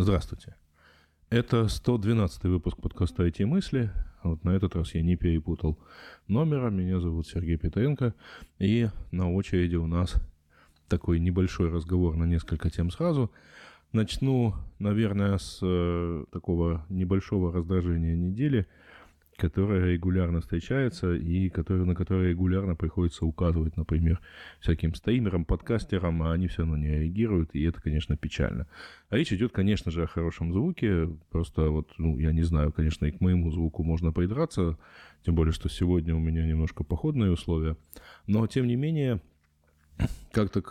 Здравствуйте. Это 112 выпуск подкаста «IT мысли». Вот на этот раз я не перепутал номера. Меня зовут Сергей Петренко. И на очереди у нас такой небольшой разговор на несколько тем сразу. Начну, наверное, с э, такого небольшого раздражения недели – которая регулярно встречается и который, на которой регулярно приходится указывать, например, всяким стримерам, подкастерам, а они все равно не реагируют, и это, конечно, печально. А речь идет, конечно же, о хорошем звуке, просто вот, ну, я не знаю, конечно, и к моему звуку можно придраться, тем более, что сегодня у меня немножко походные условия, но, тем не менее, как-то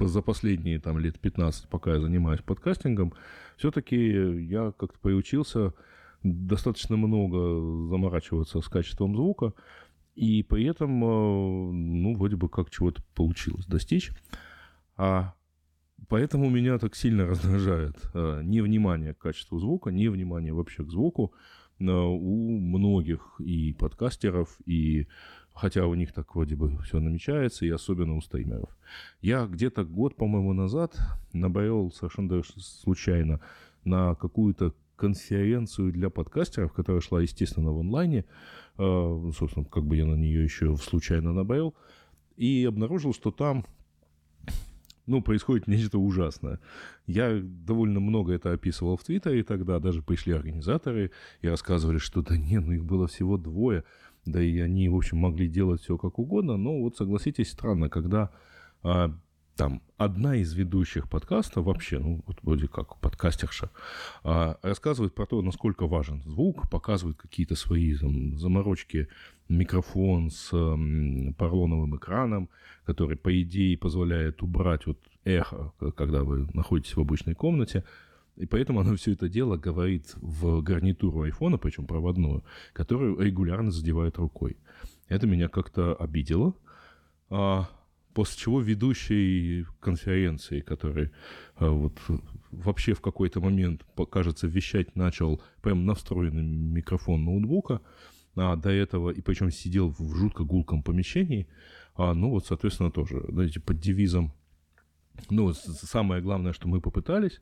за последние там лет 15, пока я занимаюсь подкастингом, все-таки я как-то приучился достаточно много заморачиваться с качеством звука, и при этом, э, ну, вроде бы как чего-то получилось достичь. А поэтому меня так сильно раздражает э, невнимание к качеству звука, невнимание вообще к звуку э, у многих и подкастеров, и хотя у них так вроде бы все намечается, и особенно у стримеров. Я где-то год, по-моему, назад набрел совершенно случайно на какую-то конференцию для подкастеров, которая шла, естественно, в онлайне. А, собственно, как бы я на нее еще случайно набавил. И обнаружил, что там ну, происходит нечто ужасное. Я довольно много это описывал в Твиттере тогда, даже пришли организаторы и рассказывали, что да нет, ну их было всего двое, да и они, в общем, могли делать все как угодно, но вот согласитесь, странно, когда а, там одна из ведущих подкаста вообще, ну, вот вроде как подкастерша, а, рассказывает про то, насколько важен звук, показывает какие-то свои там, заморочки, микрофон с м, поролоновым экраном, который, по идее, позволяет убрать вот эхо, когда вы находитесь в обычной комнате, и поэтому она все это дело говорит в гарнитуру айфона, причем проводную, которую регулярно задевает рукой. Это меня как-то обидело. После чего ведущий конференции, который а, вот вообще в какой-то момент, кажется, вещать начал прям на встроенный микрофон ноутбука, а до этого, и причем сидел в жутко гулком помещении, а, ну вот, соответственно, тоже, знаете, под девизом, ну, самое главное, что мы попытались,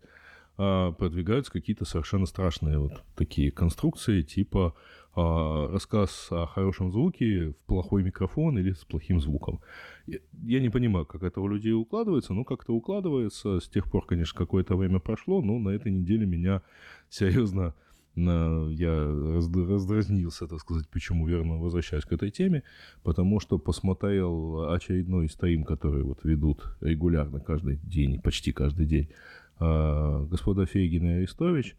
а, продвигаются какие-то совершенно страшные вот такие конструкции, типа а, рассказ о хорошем звуке в плохой микрофон или с плохим звуком. Я, не понимаю, как это у людей укладывается, но как-то укладывается. С тех пор, конечно, какое-то время прошло, но на этой неделе меня серьезно я раздразнился, так сказать, почему верно возвращаюсь к этой теме, потому что посмотрел очередной стрим, который вот ведут регулярно каждый день, почти каждый день господа Фейгин и Арестович.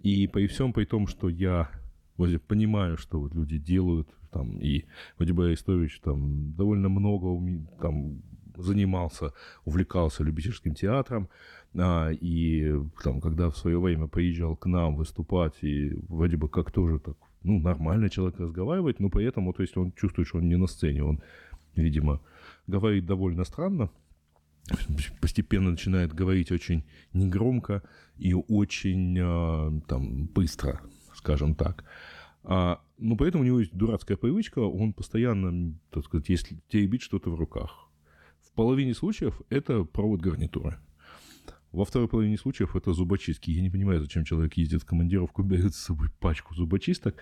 И при всем при том, что я вроде понимаю, что вот люди делают, там, и вроде бы Арестович там довольно много там занимался, увлекался любительским театром, а, и там, когда в свое время приезжал к нам выступать, и вроде бы как тоже так, ну, нормально человек разговаривает, но при этом, вот, есть он чувствует, что он не на сцене, он, видимо, говорит довольно странно, постепенно начинает говорить очень негромко и очень э, там быстро, скажем так. А, но поэтому у него есть дурацкая привычка, он постоянно, так сказать, если теребит что-то в руках. В половине случаев это провод гарнитуры. Во второй половине случаев это зубочистки. Я не понимаю, зачем человек ездит в командировку, берет с собой пачку зубочисток,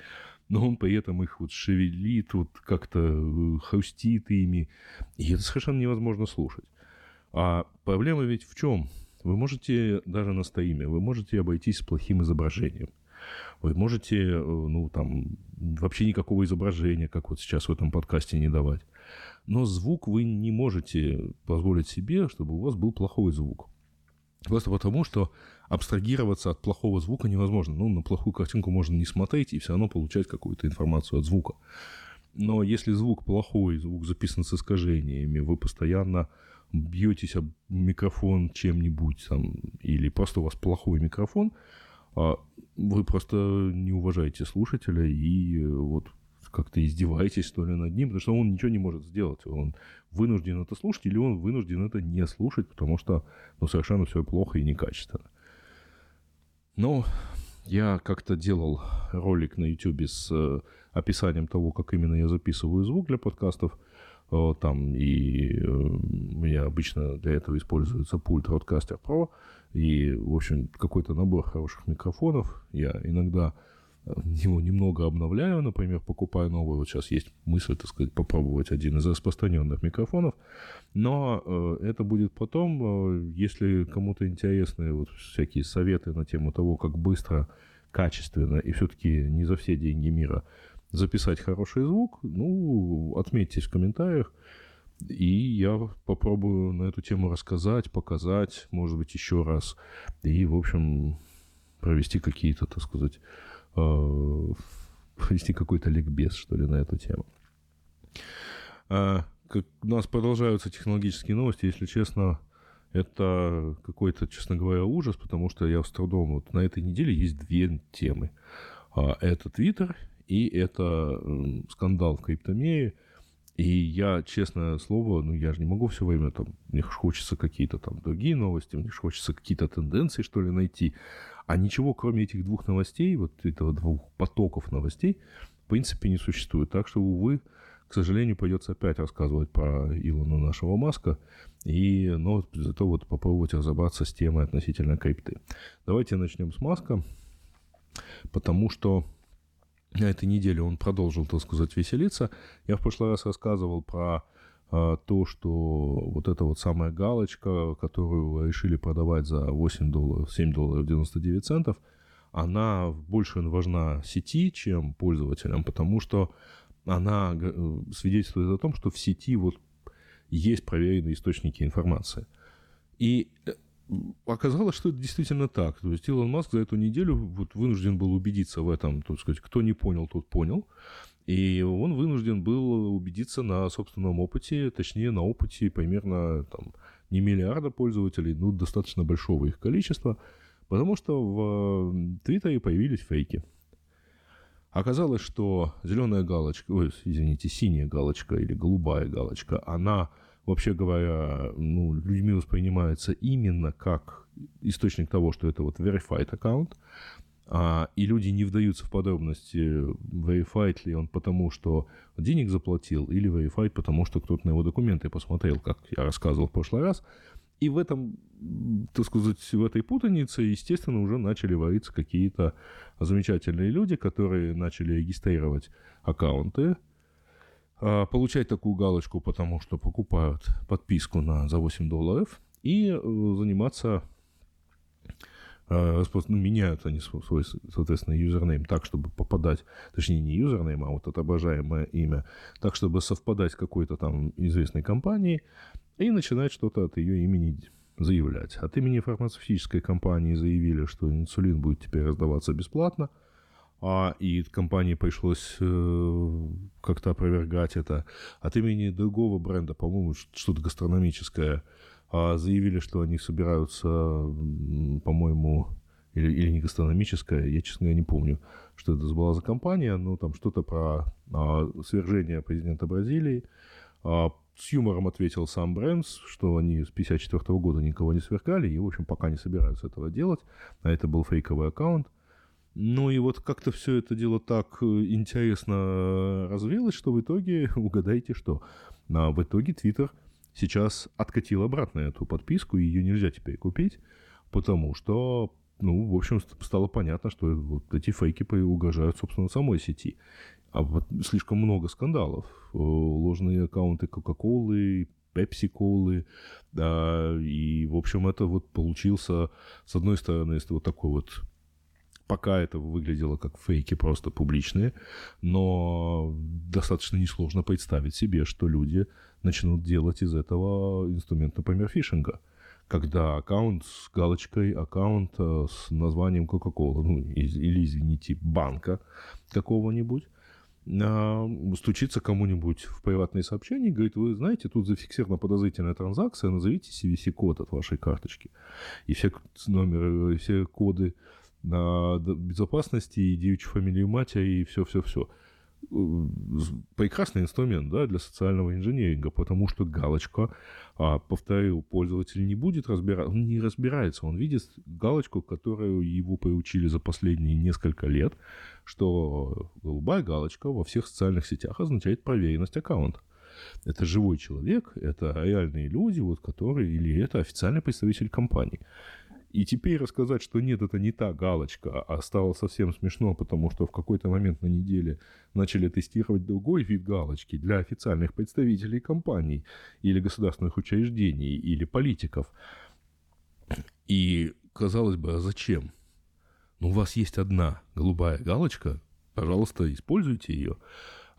но он при этом их вот шевелит, вот как-то э, хрустит ими. И это совершенно невозможно слушать. А проблема ведь в чем? Вы можете даже на стоиме, вы можете обойтись плохим изображением. Вы можете, э, ну, там, вообще никакого изображения, как вот сейчас в этом подкасте, не давать. Но звук вы не можете позволить себе, чтобы у вас был плохой звук. Просто потому, что абстрагироваться от плохого звука невозможно. Ну, на плохую картинку можно не смотреть и все равно получать какую-то информацию от звука. Но если звук плохой, звук записан с искажениями, вы постоянно бьетесь об микрофон чем-нибудь там, или просто у вас плохой микрофон, а вы просто не уважаете слушателя и э, вот как-то издеваетесь, что ли, над ним, потому что он ничего не может сделать. Он вынужден это слушать или он вынужден это не слушать, потому что ну, совершенно все плохо и некачественно. Но я как-то делал ролик на YouTube с э, описанием того, как именно я записываю звук для подкастов – там и э, у меня обычно для этого используется пульт Rodecaster Pro и, в общем, какой-то набор хороших микрофонов. Я иногда э, его немного обновляю, например, покупаю новый. Вот сейчас есть мысль, так сказать, попробовать один из распространенных микрофонов. Но э, это будет потом. Э, если кому-то интересны вот всякие советы на тему того, как быстро, качественно и все-таки не за все деньги мира записать хороший звук, ну, отметьтесь в комментариях. И я попробую на эту тему рассказать, показать, может быть, еще раз. И, в общем, провести какие-то, так сказать, э, провести какой-то ликбез, что ли, на эту тему. А, как у нас продолжаются технологические новости, если честно, это какой-то, честно говоря, ужас, потому что я с трудом... Вот на этой неделе есть две темы. А, это Твиттер и это скандал в криптомире. И я, честное слово, ну я же не могу все время там, мне хочется какие-то там другие новости, мне хочется какие-то тенденции, что ли, найти. А ничего, кроме этих двух новостей, вот этого двух потоков новостей, в принципе, не существует. Так что, увы, к сожалению, придется опять рассказывать про Илона нашего Маска, и, но зато вот попробовать разобраться с темой относительно крипты. Давайте начнем с Маска, потому что на этой неделе он продолжил, так сказать, веселиться. Я в прошлый раз рассказывал про а, то, что вот эта вот самая галочка, которую решили продавать за 8 долларов, 7 долларов 99 центов, она больше важна сети, чем пользователям, потому что она э, свидетельствует о том, что в сети вот есть проверенные источники информации. И э, оказалось, что это действительно так. То есть Илон Маск за эту неделю вот вынужден был убедиться в этом, так сказать, кто не понял, тот понял. И он вынужден был убедиться на собственном опыте, точнее, на опыте примерно там, не миллиарда пользователей, ну, достаточно большого их количества, потому что в Твиттере появились фейки. Оказалось, что зеленая галочка, ой, извините, синяя галочка или голубая галочка, она вообще говоря, ну, людьми воспринимается именно как источник того, что это вот verified аккаунт, а, и люди не вдаются в подробности, verified ли он потому, что денег заплатил, или verified потому, что кто-то на его документы посмотрел, как я рассказывал в прошлый раз. И в этом, так сказать, в этой путанице, естественно, уже начали вариться какие-то замечательные люди, которые начали регистрировать аккаунты, получать такую галочку, потому что покупают подписку на, за 8 долларов, и э, заниматься а, ну, меняют они свой, соответственно, username так, чтобы попадать, точнее, не username, а вот отображаемое имя, так, чтобы совпадать с какой-то там известной компанией, и начинать что-то от ее имени заявлять. От имени фармацевтической компании заявили, что инсулин будет теперь раздаваться бесплатно – а, и компании пришлось э, как-то опровергать это. От имени другого бренда, по-моему, что-то гастрономическое, а, заявили, что они собираются, по-моему, или, или не гастрономическое, я, честно говоря, не помню, что это была за компания, но там что-то про а, свержение президента Бразилии. А, с юмором ответил сам Брэнс, что они с 1954 года никого не сверкали и, в общем, пока не собираются этого делать. А это был фейковый аккаунт. Ну и вот как-то все это дело так э, интересно развилось, что в итоге, угадайте что, а в итоге Твиттер сейчас откатил обратно эту подписку, и ее нельзя теперь купить, потому что, ну, в общем, стало понятно, что вот эти фейки угрожают, собственно, самой сети. А вот слишком много скандалов. Э, ложные аккаунты Кока-Колы, Пепси-Колы, да, и, в общем, это вот получился, с одной стороны, вот такой вот Пока это выглядело как фейки просто публичные, но достаточно несложно представить себе, что люди начнут делать из этого инструмент, например, фишинга когда аккаунт с галочкой, аккаунт э, с названием Coca-Cola, ну, или, извините, банка какого-нибудь, а, стучится кому-нибудь в приватные сообщения и говорит, вы знаете, тут зафиксирована подозрительная транзакция, назовите CVC-код от вашей карточки. И все номеры, все коды безопасности и девичью фамилию матери и все-все-все. Прекрасный инструмент да, для социального инженеринга, потому что галочка, а, повторю, пользователь не будет разбираться, он не разбирается, он видит галочку, которую его приучили за последние несколько лет, что голубая галочка во всех социальных сетях означает проверенность аккаунта. Это живой человек, это реальные люди, вот, которые, или это официальный представитель компании. И теперь рассказать, что нет, это не та галочка, а стало совсем смешно, потому что в какой-то момент на неделе начали тестировать другой вид галочки для официальных представителей компаний или государственных учреждений или политиков. И казалось бы, а зачем? Ну, у вас есть одна голубая галочка, пожалуйста, используйте ее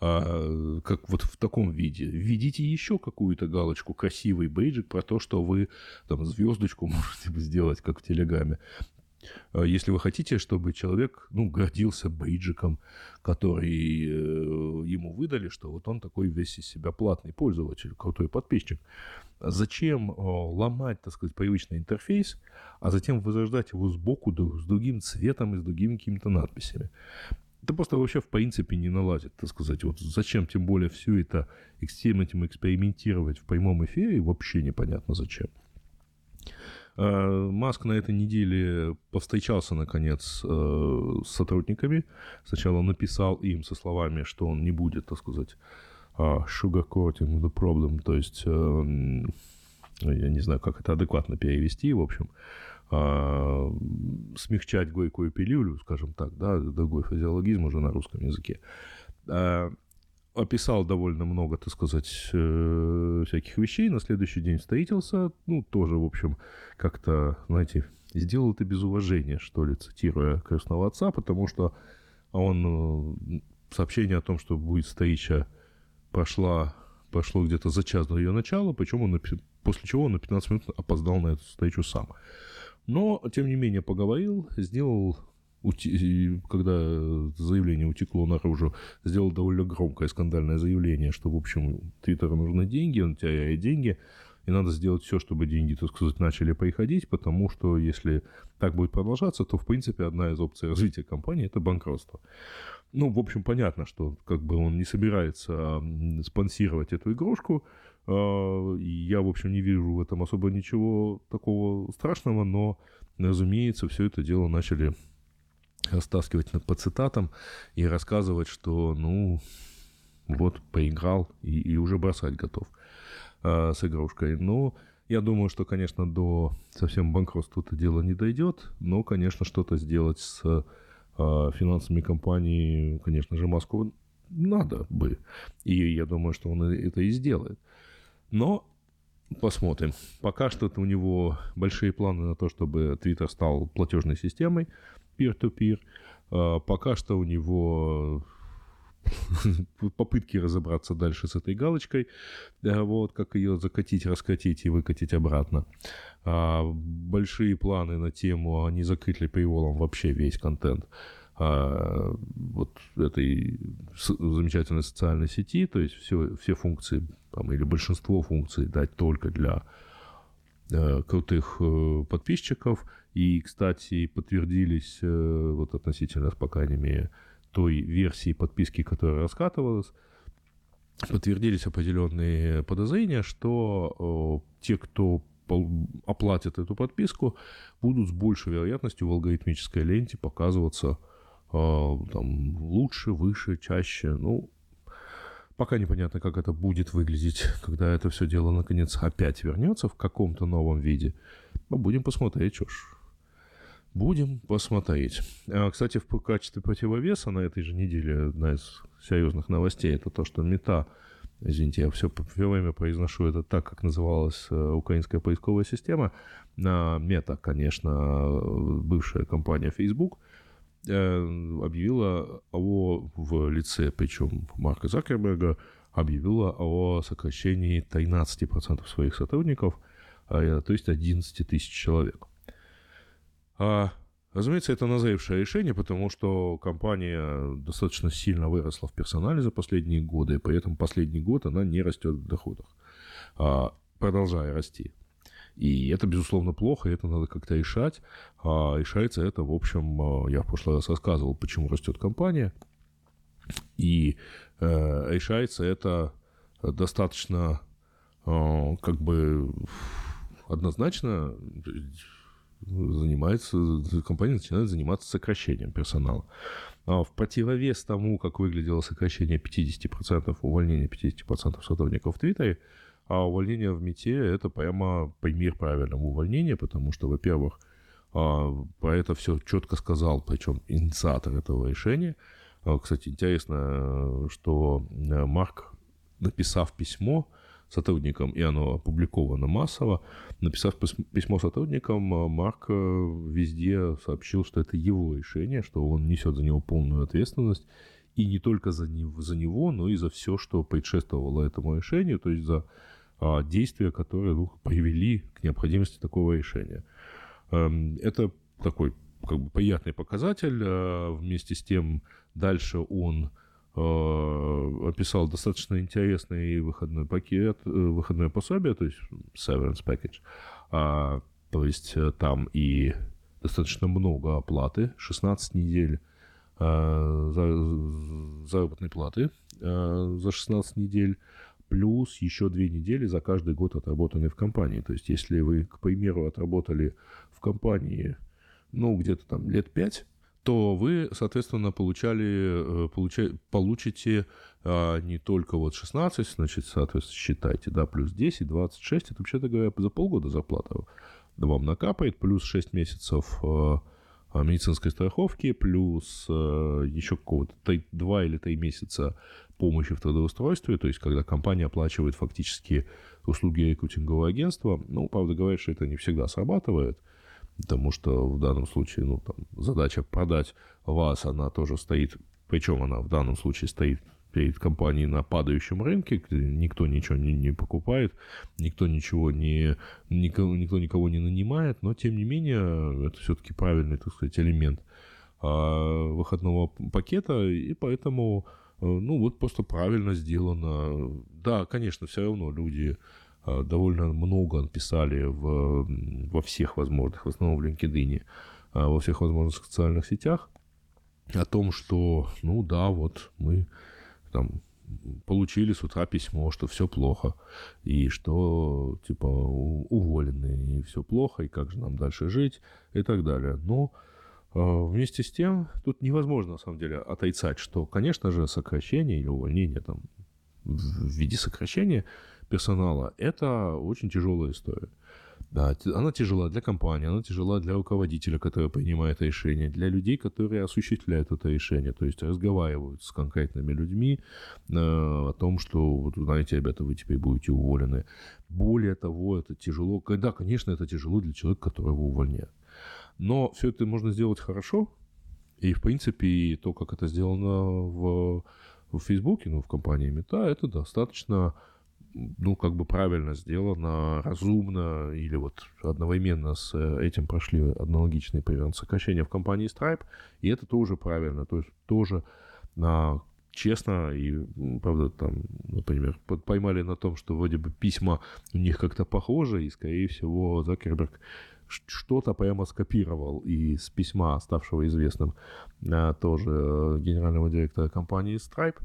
а, как вот в таком виде. Введите еще какую-то галочку, красивый бейджик про то, что вы там звездочку можете сделать, как в Телеграме. А если вы хотите, чтобы человек, ну, гордился бейджиком, который э, ему выдали, что вот он такой весь из себя платный пользователь, крутой подписчик. Зачем э, ломать, так сказать, привычный интерфейс, а затем возрождать его сбоку с другим цветом и с другими какими-то надписями? Это просто вообще в принципе не наладит, так сказать. Вот зачем тем более все это, всем этим экспериментировать в прямом эфире, вообще непонятно зачем. А, Маск на этой неделе повстречался, наконец, э, с сотрудниками. Сначала написал им со словами, что он не будет, так сказать, а, sugarcoating the problem, то есть, эм, я не знаю, как это адекватно перевести, в общем, а, смягчать горькую пилюлю, скажем так, да, другой физиологизм уже на русском языке. А, описал довольно много, так сказать, э, всяких вещей. На следующий день встретился, ну, тоже, в общем, как-то, знаете, сделал это без уважения, что ли, цитируя крестного отца, потому что он э, сообщение о том, что будет встреча, прошла, прошло где-то за час до ее начала, причем он после чего он на 15 минут опоздал на эту встречу сам. Но, тем не менее, поговорил, сделал когда заявление утекло наружу, сделал довольно громкое скандальное заявление, что, в общем, Твиттеру нужны деньги, он теряет деньги, и надо сделать все, чтобы деньги, так сказать, начали приходить, потому что если так будет продолжаться, то, в принципе, одна из опций развития компании – это банкротство. Ну, в общем, понятно, что как бы он не собирается спонсировать эту игрушку, я, в общем, не вижу в этом особо ничего такого страшного, но, разумеется, все это дело начали растаскивать по цитатам и рассказывать, что, ну, вот, поиграл и, и уже бросать готов э, с игрушкой. Но я думаю, что, конечно, до совсем банкротства это дело не дойдет, но, конечно, что-то сделать с э, финансами компании, конечно же, Маску надо бы. И я думаю, что он это и сделает. Но посмотрим. Пока что у него большие планы на то, чтобы Twitter стал платежной системой peer-to-peer. А, пока что у него попытки разобраться дальше с этой галочкой, вот, как ее закатить, раскатить и выкатить обратно. А, большие планы на тему, а не закрыть ли приволом вообще весь контент а, вот этой замечательной социальной сети, то есть все, все функции там, или большинство функций дать только для э, крутых э, подписчиков. И, кстати, подтвердились э, вот относительно, по крайней мере, той версии подписки, которая раскатывалась, подтвердились определенные подозрения, что те, кто оплатят эту подписку, будут с большей вероятностью в алгоритмической ленте показываться там, лучше, выше, чаще. Ну, пока непонятно, как это будет выглядеть, когда это все дело наконец опять вернется в каком-то новом виде. Но будем посмотреть, что ж. Будем посмотреть. А, кстати, в качестве противовеса на этой же неделе одна из серьезных новостей это то, что мета, извините, я все, все время произношу это так, как называлась э, украинская поисковая система, мета, конечно, бывшая компания Facebook – Э, объявила о, в лице, причем Марка Закерберга, объявила о сокращении 13% своих сотрудников, а, то есть 11 тысяч человек. А, разумеется, это назревшее решение, потому что компания достаточно сильно выросла в персонале за последние годы, и при этом последний год она не растет в доходах, а, продолжая расти. И это, безусловно, плохо, и это надо как-то решать. А решается это, в общем, а, я в прошлый раз рассказывал, почему растет компания. И э, решается это достаточно э, как бы однозначно занимается, компания начинает заниматься сокращением персонала. А в противовес тому, как выглядело сокращение 50%, увольнение 50% сотрудников в Твиттере, а увольнение в МИТе – это прямо пример правильного увольнения, потому что, во-первых, а, про это все четко сказал, причем инициатор этого решения. А, кстати, интересно, что э, Марк, написав письмо, сотрудникам, и оно опубликовано массово. Написав письмо сотрудникам, э, Марк э, везде сообщил, что это его решение, что он несет за него полную ответственность, и не только за, него, но и за все, что предшествовало этому решению, то есть за действия, которые ну, привели к необходимости такого решения. Эм, это такой как бы приятный показатель. А вместе с тем дальше он Э, описал достаточно интересный выходной пакет, э, выходное пособие, то есть severance package. А, то есть э, там и достаточно много оплаты, 16 недель а, за, заработной платы а, за 16 недель, плюс еще 2 недели за каждый год отработанный в компании. То есть если вы, к примеру, отработали в компании, ну, где-то там лет 5, то вы, соответственно, получали, э, получа, получите а, не только вот 16, значит, соответственно, считайте, да, плюс 10, 26, это, вообще-то говоря, за полгода зарплата вам накапает, плюс 6 месяцев а, медицинской страховки, плюс а, еще какого-то 3, 2 или 3 месяца помощи в трудоустройстве, то есть когда компания оплачивает фактически услуги рекрутингового агентства. Ну, правда, говорят, что это не всегда срабатывает – потому что в данном случае, ну, там, задача продать вас, она тоже стоит, причем она в данном случае стоит перед компанией на падающем рынке, где никто ничего не, не покупает, никто ничего не, никого, никто никого не нанимает, но тем не менее это все-таки правильный, так сказать, элемент а, выходного пакета, и поэтому, э, ну, вот просто правильно сделано. Да, конечно, все равно люди Э, довольно много написали в, во всех возможных, в основном в LinkedIn, э, во всех возможных социальных сетях о том, что, ну да, вот мы там получили с утра письмо, что все плохо, и что, типа, уволены, и все плохо, и как же нам дальше жить, и так далее. Но э, вместе с тем, тут невозможно, на самом деле, отрицать, что, конечно же, сокращение или увольнение там в виде сокращения – персонала, это очень тяжелая история. Да, она тяжела для компании, она тяжела для руководителя, который принимает решение, для людей, которые осуществляют это решение, то есть разговаривают с конкретными людьми э, о том, что, вот, знаете, ребята, вы теперь будете уволены. Более того, это тяжело, да, конечно, это тяжело для человека, которого увольняют. Но все это можно сделать хорошо, и, в принципе, то, как это сделано в, в Фейсбуке, ну, в компании Мета, это достаточно ну, как бы правильно сделано, разумно, или вот одновременно с э, этим прошли аналогичные примерно сокращения в компании Stripe, и это тоже правильно, то есть тоже на честно, и, правда, там, например, поймали на том, что вроде бы письма у них как-то похожи, и, скорее всего, Закерберг что-то прямо скопировал из письма, ставшего известным а, тоже э, генерального директора компании Stripe,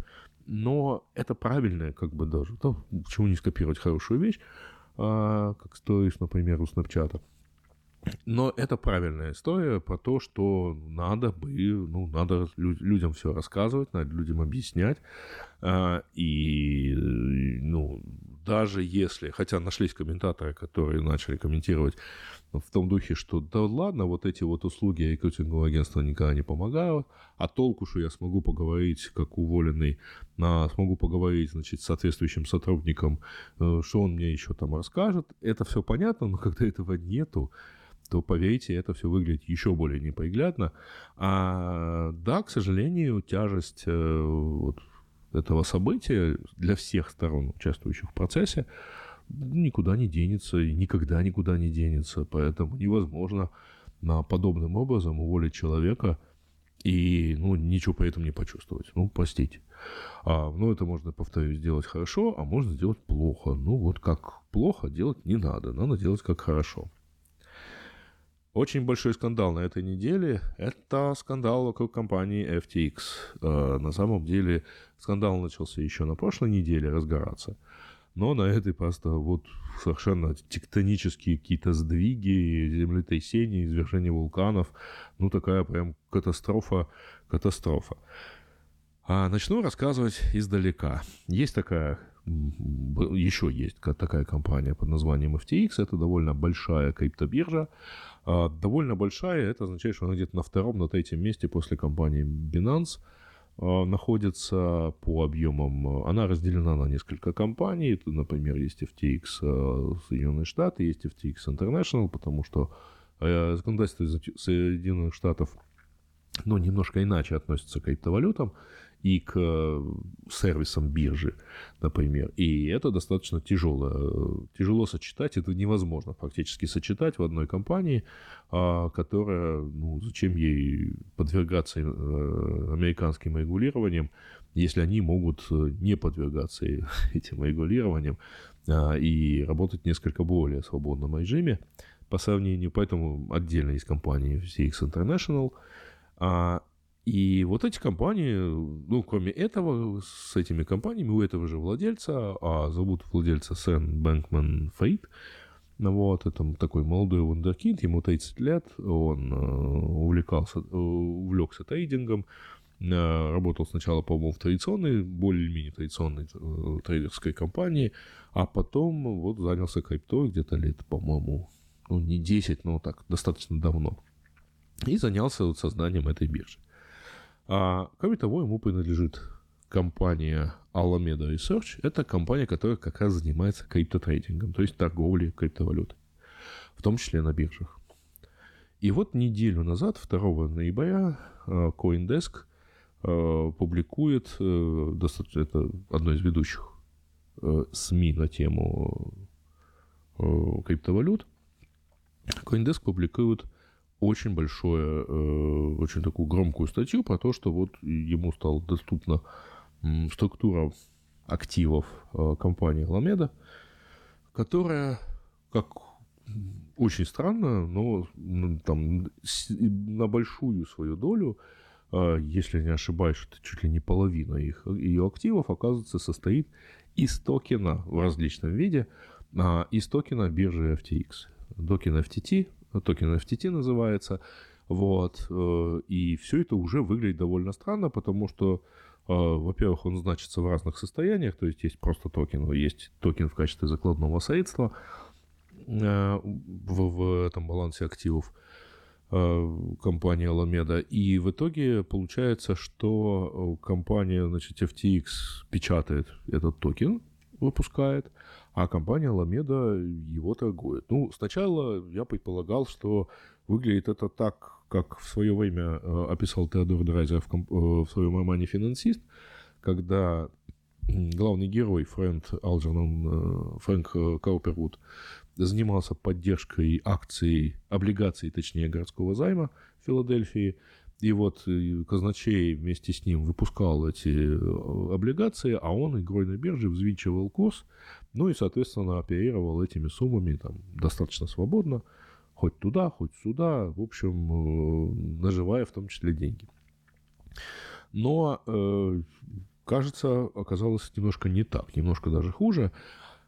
но это правильное, как бы даже, то, почему не скопировать хорошую вещь, а, как стоишь, например, у Snapchat. Но это правильная история про то, что надо бы, ну, надо людям все рассказывать, надо людям объяснять. А, и, ну, даже если, хотя нашлись комментаторы, которые начали комментировать в том духе, что да ладно, вот эти вот услуги рекрутингового агентства никогда не помогают, а толку, что я смогу поговорить как уволенный, на, смогу поговорить, значит, с соответствующим сотрудником, э, что он мне еще там расскажет, это все понятно, но когда этого нету, то, поверьте, это все выглядит еще более неприглядно. А да, к сожалению, тяжесть э, вот, этого события для всех сторон, участвующих в процессе, никуда не денется и никогда никуда не денется. Поэтому невозможно на подобным образом уволить человека и ну, ничего при этом не почувствовать. Ну, простите. А, ну, это можно, повторюсь, сделать хорошо, а можно сделать плохо. Ну, вот как плохо делать не надо. Надо делать как хорошо. Очень большой скандал на этой неделе – это скандал вокруг компании FTX. Э, на самом деле скандал начался еще на прошлой неделе разгораться – но на этой просто вот совершенно тектонические какие-то сдвиги, землетрясения, извержения вулканов. Ну, такая прям катастрофа, катастрофа. А начну рассказывать издалека. Есть такая еще есть такая компания под названием FTX. Это довольно большая криптобиржа. А, довольно большая, это означает, что она где-то на втором, на третьем месте после компании Binance находится по объемам. Она разделена на несколько компаний. Тут, например, есть FTX а, Соединенные Штаты, есть FTX International, потому что законодательство Соединенных Штатов ну, немножко иначе относится к криптовалютам и к э, сервисам биржи, например. И это достаточно тяжело. Тяжело сочетать, это невозможно фактически сочетать в одной компании, а, которая, ну, зачем ей подвергаться э, американским регулированиям, если они могут э, не подвергаться этим регулированиям а, и работать в несколько более свободном режиме по сравнению, поэтому отдельно есть компания CX International, а, и вот эти компании, ну, кроме этого, с этими компаниями у этого же владельца, а зовут владельца Сэн Бэнкман Фейт, вот, это такой молодой вундеркинд, ему 30 лет, он э, увлекался, э, увлекся трейдингом, э, работал сначала, по-моему, в традиционной, более-менее традиционной трейдерской компании, а потом вот занялся криптой где-то лет, по-моему, ну, не 10, но так, достаточно давно. И занялся вот созданием этой биржи. А, кроме того, ему принадлежит компания Alameda Research. Это компания, которая как раз занимается криптотрейдингом, то есть торговлей криптовалютой, в том числе на биржах. И вот неделю назад, 2 ноября, а, CoinDesk а, публикует, э, это одно из ведущих э, СМИ на тему э, криптовалют, CoinDesk публикует очень большое, э, очень такую громкую статью про то, что вот ему стала доступна структура активов э, компании Ламеда, которая, как очень странно, но там на большую свою долю, э, если не ошибаюсь, что чуть ли не половина их, ее активов, оказывается, состоит из токена в различном виде, а, из токена биржи FTX. Токен FTT токен FTT называется, вот, э, и все это уже выглядит довольно странно, потому что, э, во-первых, он значится в разных состояниях, то есть есть просто токен, есть токен в качестве закладного средства э, в, в этом балансе активов компании Alameda. И в итоге получается, что компания, значит, FTX печатает этот токен, выпускает, а компания Alameda его торгует. Ну, сначала я предполагал, что выглядит это так, как в свое время э, описал Теодор Драйзер в, э, в своем романе «Финансист», когда главный герой Фрэнк Алджернон, э, Фрэнк Каупервуд, занимался поддержкой акций, облигаций, точнее, городского займа в Филадельфии, и вот казначей вместе с ним выпускал эти облигации, а он игрой на бирже взвинчивал курс, ну и, соответственно, оперировал этими суммами там достаточно свободно, хоть туда, хоть сюда, в общем, э, наживая в том числе деньги. Но, кажется, оказалось немножко не так, немножко даже хуже.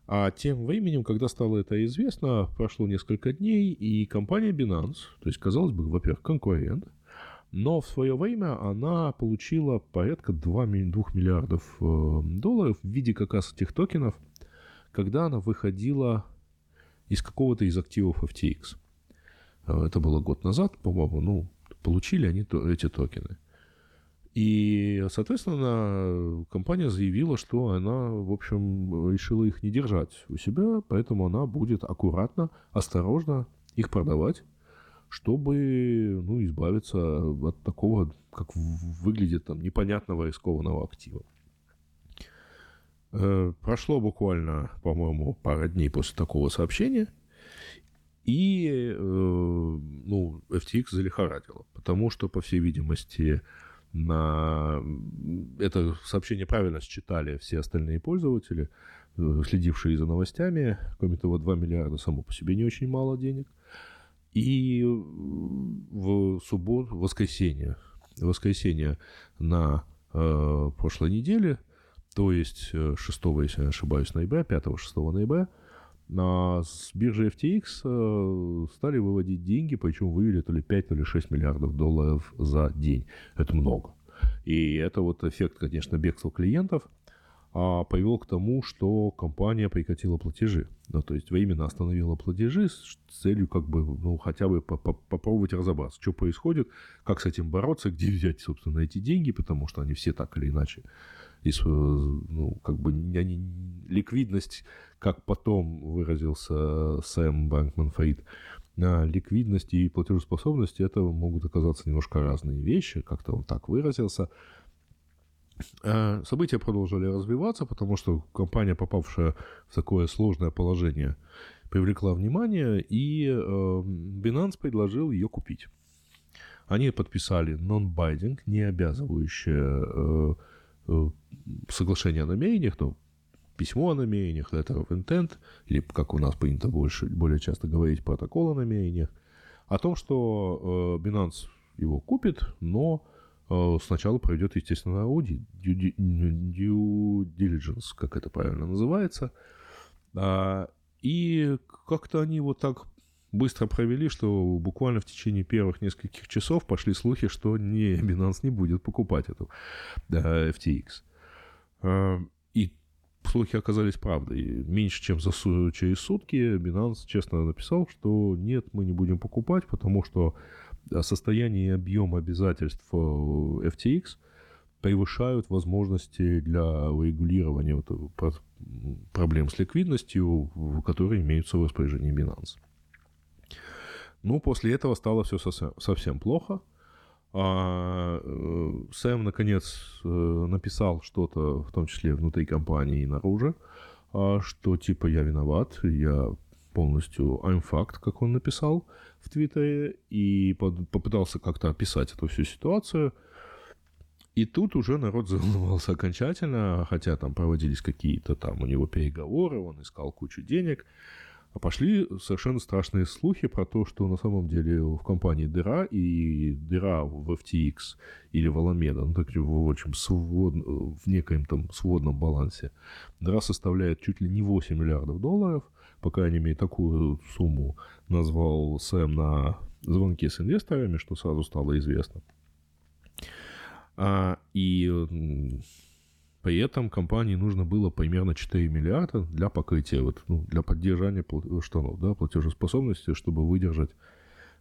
А тем временем, когда стало это известно, прошло несколько дней, и компания Binance, то есть, казалось бы, во-первых, конкурент – но в свое время она получила порядка 2, 2 миллиардов э, долларов в виде как раз этих токенов, когда она выходила из какого-то из активов FTX. Э, это было год назад, по-моему, ну, получили они эти токены. И, соответственно, компания заявила, что она, в общем, решила их не держать у себя, поэтому она будет аккуратно, осторожно их продавать чтобы ну, избавиться от такого, как выглядит там, непонятного рискованного актива. Э, прошло буквально, по-моему, пара дней после такого сообщения, и э, ну, FTX залихорадило, потому что, по всей видимости, на это сообщение правильно считали все остальные пользователи, э, следившие за новостями. Кроме того, 2 миллиарда само по себе не очень мало денег. И в субботу, воскресенье, воскресенье на э, прошлой неделе то есть 6, если я не ошибаюсь, ноября, 5-6 ноября, на, с биржи FTX э, стали выводить деньги, причем вывели то ли 5, то ли 6 миллиардов долларов за день. Это много. И это вот эффект, конечно, бегства клиентов а, привел к тому, что компания прекратила платежи. Ну, то есть именно остановила платежи с целью как бы, ну, хотя бы попробовать разобраться, что происходит, как с этим бороться, где взять, собственно, эти деньги, потому что они все так или иначе и, ну, как бы они, ликвидность, как потом выразился Сэм Банкман Фрид, ликвидность и платежеспособность это могут оказаться немножко разные вещи, как-то он так выразился. А, события продолжили развиваться, потому что компания, попавшая в такое сложное положение, привлекла внимание, и э, Binance предложил ее купить. Они подписали non-binding, не обязывающее э, э, соглашение о намерениях, то письмо о намерениях, letter of intent, или, как у нас принято больше, более часто говорить, протокол о намерениях, о том, что э, Binance его купит, но э, сначала проведет, естественно, аудит, due, due diligence, как это правильно называется. А, и как-то они вот так быстро провели, что буквально в течение первых нескольких часов пошли слухи, что не, Binance не будет покупать эту да, FTX. А, и слухи оказались правдой. Меньше чем за через сутки Binance честно написал, что нет, мы не будем покупать, потому что состояние и объем обязательств э, FTX превышают возможности для регулирования вот проблем с ликвидностью, которые имеются в распоряжении Binance. Ну, после этого стало все совсем плохо. А, э, Сэм, наконец, э, написал что-то, в том числе внутри компании и наружу, а, что типа я виноват, я полностью I'm fact, как он написал в Твиттере, и попытался как-то описать эту всю ситуацию. И тут уже народ заволновался окончательно, хотя там проводились какие-то там у него переговоры, он искал кучу денег. А пошли совершенно страшные слухи про то, что на самом деле в компании дыра, и дыра в FTX или в Alameda, ну, так в общем, свод, в некоем там сводном балансе, дыра составляет чуть ли не 8 миллиардов долларов, по крайней мере, такую сумму назвал Сэм на звонке с инвесторами, что сразу стало известно. А, и при этом компании нужно было примерно 4 миллиарда для покрытия, вот, ну, для поддержания штанов, да, платежеспособности, чтобы выдержать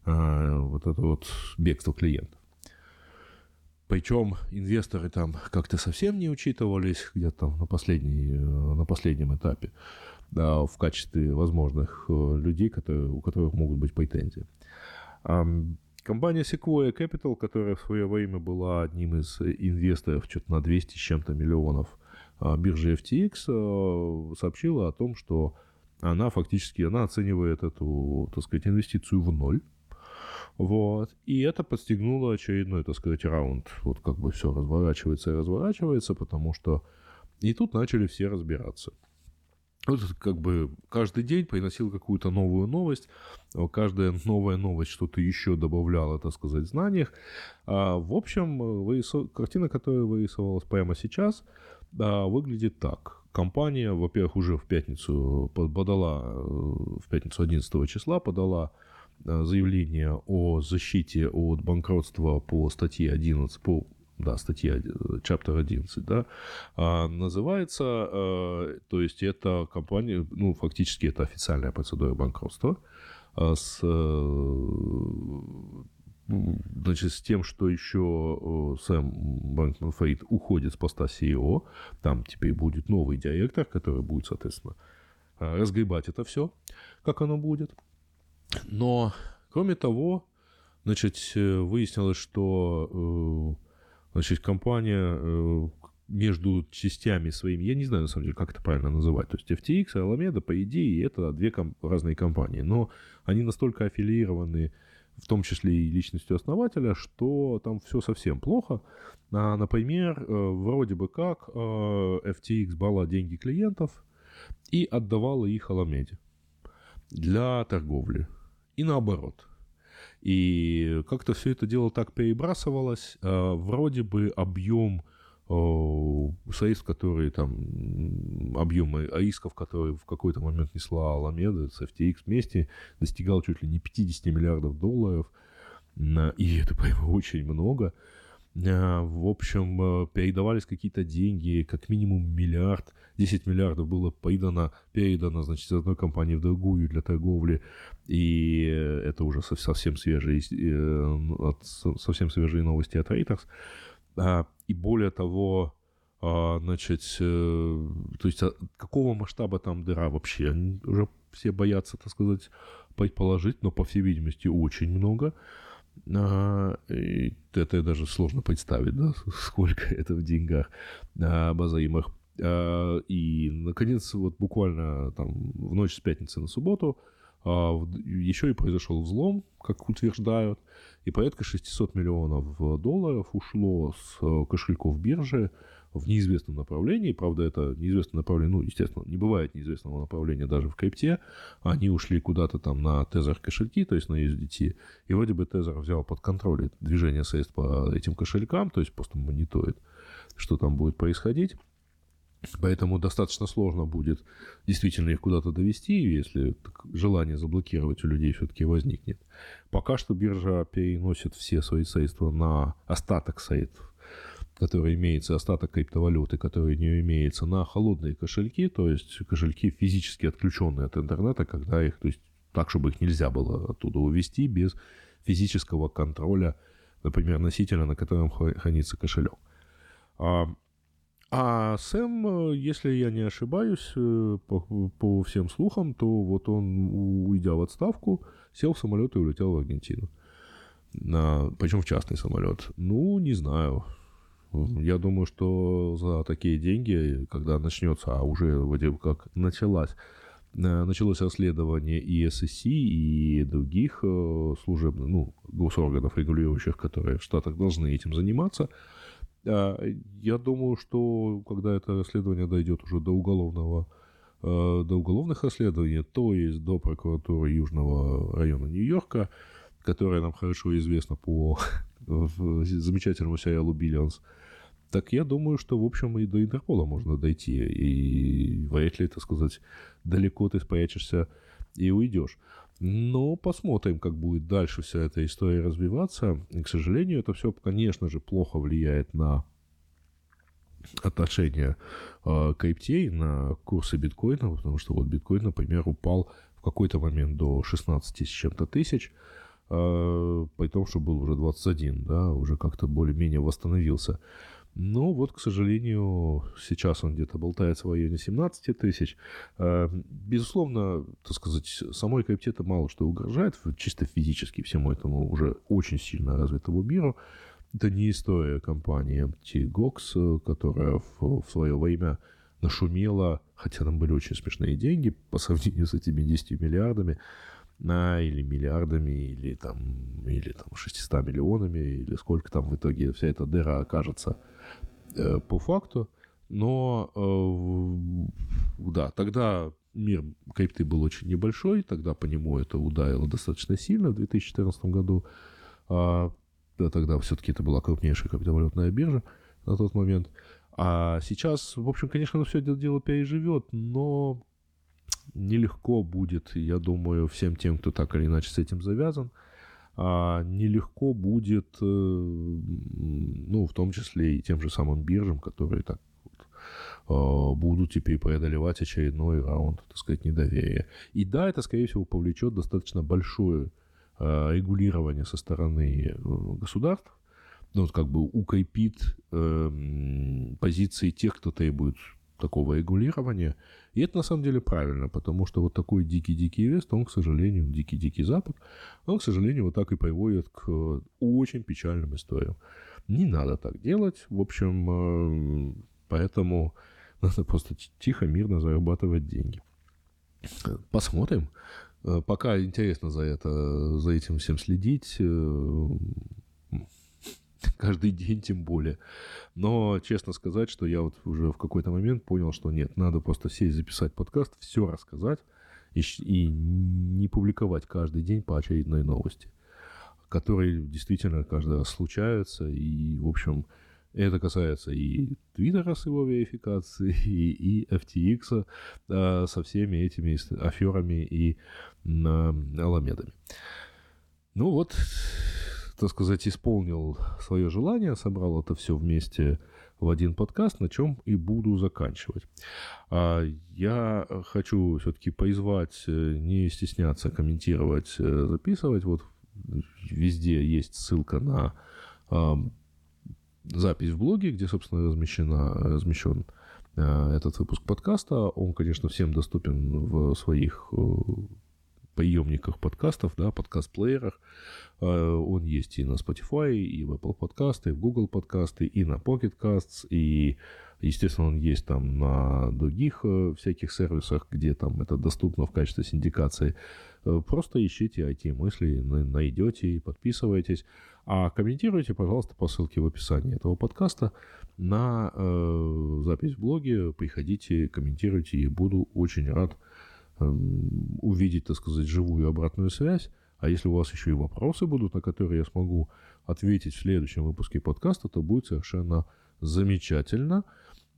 а, вот это вот бегство клиентов. Причем инвесторы там как-то совсем не учитывались где-то там на, последней, на последнем этапе да, в качестве возможных э, людей, которые, у которых могут быть претензии. Компания Sequoia Capital, которая в свое время была одним из инвесторов что-то на 200 с чем-то миллионов а, биржи FTX, а, сообщила о том, что она фактически она оценивает эту, так сказать, инвестицию в ноль. Вот. И это подстегнуло очередной, так сказать, раунд. Вот как бы все разворачивается и разворачивается, потому что и тут начали все разбираться. Вот как бы каждый день приносил какую-то новую новость, а каждая новая новость что-то еще добавляла, так сказать, в знаниях. А, в общем, вырисов... картина, которая вырисовалась прямо сейчас, а, выглядит так. Компания, во-первых, уже в пятницу подала, э, в пятницу 11 числа подала э, заявление о защите от банкротства по статье 11, по да, статья э, Chapter 11, да, а, называется, а, то есть это компания, ну, фактически это официальная процедура банкротства с значит, с тем, что еще Сэм Банкман Фрид уходит с поста CEO, там теперь будет новый директор, который будет, соответственно, разгребать это все, как оно будет. Но, кроме того, значит, выяснилось, что Значит, компания э, между частями своими, я не знаю, на самом деле, как это правильно называть. То есть FTX и Alameda, по идее, это две ком- разные компании. Но они настолько аффилированы, в том числе и личностью основателя, что там все совсем плохо. А, например, э, вроде бы как э, FTX брала деньги клиентов и отдавала их Alameda для торговли. И наоборот. И как-то все это дело так перебрасывалось. А, вроде бы объем средств, которые там, объемы рисков, которые в какой-то момент несла Аламеда с FTX вместе, достигал чуть ли не 50 миллиардов долларов, и это, по очень много. А, в общем, э, передавались какие-то деньги, как минимум миллиард, 10 миллиардов было передано, передано, значит, из одной компании в другую для торговли, и это уже совсем свежие, э, совсем свежие новости от Reuters. А, и более того, а, значит, э, то есть какого масштаба там дыра вообще? Они уже все боятся, так сказать, предположить, но, по всей видимости, очень много. И это даже сложно представить, да, сколько это в деньгах обозримых. И, наконец, вот буквально там в ночь с пятницы на субботу еще и произошел взлом, как утверждают, и порядка 600 миллионов долларов ушло с кошельков биржи в неизвестном направлении. Правда, это неизвестное направление, ну, естественно, не бывает неизвестного направления даже в крипте. Они ушли куда-то там на тезер кошельки, то есть на USDT. И вроде бы тезер взял под контроль движение средств по этим кошелькам, то есть просто мониторит, что там будет происходить. Поэтому достаточно сложно будет действительно их куда-то довести, если желание заблокировать у людей все-таки возникнет. Пока что биржа переносит все свои средства на остаток сайтов который имеется, остаток криптовалюты, который не имеется, на холодные кошельки, то есть кошельки физически отключенные от интернета, когда их, то есть так, чтобы их нельзя было оттуда увести без физического контроля, например, носителя, на котором хранится кошелек. А, а Сэм, если я не ошибаюсь, э, по, по всем слухам, то вот он, уйдя в отставку, сел в самолет и улетел в Аргентину. На, причем в частный самолет. Ну, не знаю. Я думаю, что за такие деньги, когда начнется, а уже вроде как началась, э, началось расследование и ССС, и других э, служебных, ну, госорганов регулирующих, которые в Штатах должны этим заниматься, а, я думаю, что когда это расследование дойдет уже до уголовного э, до уголовных расследований, то есть до прокуратуры Южного района Нью-Йорка, которая нам хорошо известна по замечательному сериалу «Биллионс», так я думаю, что, в общем, и до Интерпола можно дойти. И вряд ли, так сказать, далеко ты спрячешься и уйдешь. Но посмотрим, как будет дальше вся эта история развиваться. И, к сожалению, это все, конечно же, плохо влияет на отношение э, криптей, на курсы биткоина, потому что вот биткоин, например, упал в какой-то момент до 16 с чем-то тысяч, э, при том, что был уже 21, да, уже как-то более-менее восстановился. Но вот, к сожалению, сейчас он где-то болтается в районе 17 тысяч. А, безусловно, так сказать, самой крипте это мало что угрожает, чисто физически всему этому уже очень сильно развитому миру. Это не история компании MTGOX, которая в, в свое время нашумела, хотя там были очень смешные деньги по сравнению с этими 10 миллиардами, на, или миллиардами, или там, или там 600 миллионами, или сколько там в итоге вся эта дыра окажется – Э, по факту. Но э, да, тогда мир крипты был очень небольшой, тогда по нему это ударило достаточно сильно в 2014 году. А, да, тогда все-таки это была крупнейшая криптовалютная биржа на тот момент. А сейчас, в общем, конечно, все это дело переживет, но нелегко будет, я думаю, всем тем, кто так или иначе с этим завязан а нелегко будет, э, ну, в том числе и тем же самым биржам, которые так вот, а, будут теперь преодолевать очередной раунд, так сказать, недоверия. И да, это, скорее всего, повлечет достаточно большое а, регулирование со стороны э, государств, ну, вот как бы укрепит э, позиции тех, кто требует такого регулирования. И это на самом деле правильно, потому что вот такой дикий-дикий вест, он, к сожалению, дикий-дикий Запад, он, к сожалению, вот так и приводит к очень печальным историям. Не надо так делать, в общем, э, поэтому надо просто тихо, мирно зарабатывать деньги. Посмотрим. Э, пока интересно за, это, за этим всем следить. Каждый день тем более. Но честно сказать, что я вот уже в какой-то момент понял, что нет, надо просто сесть, записать подкаст, все рассказать и, и не публиковать каждый день по очередной новости, которые действительно каждый раз случаются. И, в общем, Это касается и Твиттера с его верификацией, и, и FTX э, со всеми этими аферами и э, аламедами. Ну вот, так сказать, исполнил свое желание, собрал это все вместе в один подкаст, на чем и буду заканчивать. А я хочу все-таки поизвать, э, не стесняться комментировать, э, записывать. Вот везде есть ссылка на запись в блоге, где, собственно, размещена, размещен э, этот выпуск подкаста. Он, конечно, всем доступен в своих приемниках подкастов, да, подкаст-плеерах. Он есть и на Spotify, и в Apple подкасты, и в Google подкасты, и на Pocket Casts, и Естественно, он есть там на других э, всяких сервисах, где там это доступно в качестве синдикации. Э, просто ищите IT-мысли, найдете и подписывайтесь. А комментируйте, пожалуйста, по ссылке в описании этого подкаста на э, запись в блоге. Приходите, комментируйте, и буду очень рад э, увидеть, так сказать, живую обратную связь. А если у вас еще и вопросы будут, на которые я смогу ответить в следующем выпуске подкаста, то будет совершенно замечательно.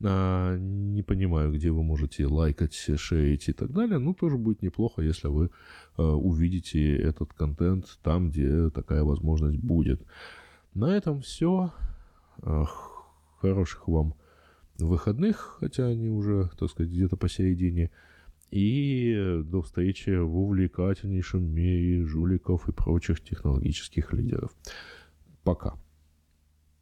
А, не понимаю, где вы можете лайкать, шерить и так далее. Ну, тоже будет неплохо, если вы а, увидите этот контент там, где такая возможность будет. На этом все. Хороших вам выходных, хотя они уже, так сказать, где-то посередине. И до встречи в увлекательнейшем мире жуликов и прочих технологических лидеров. Пока.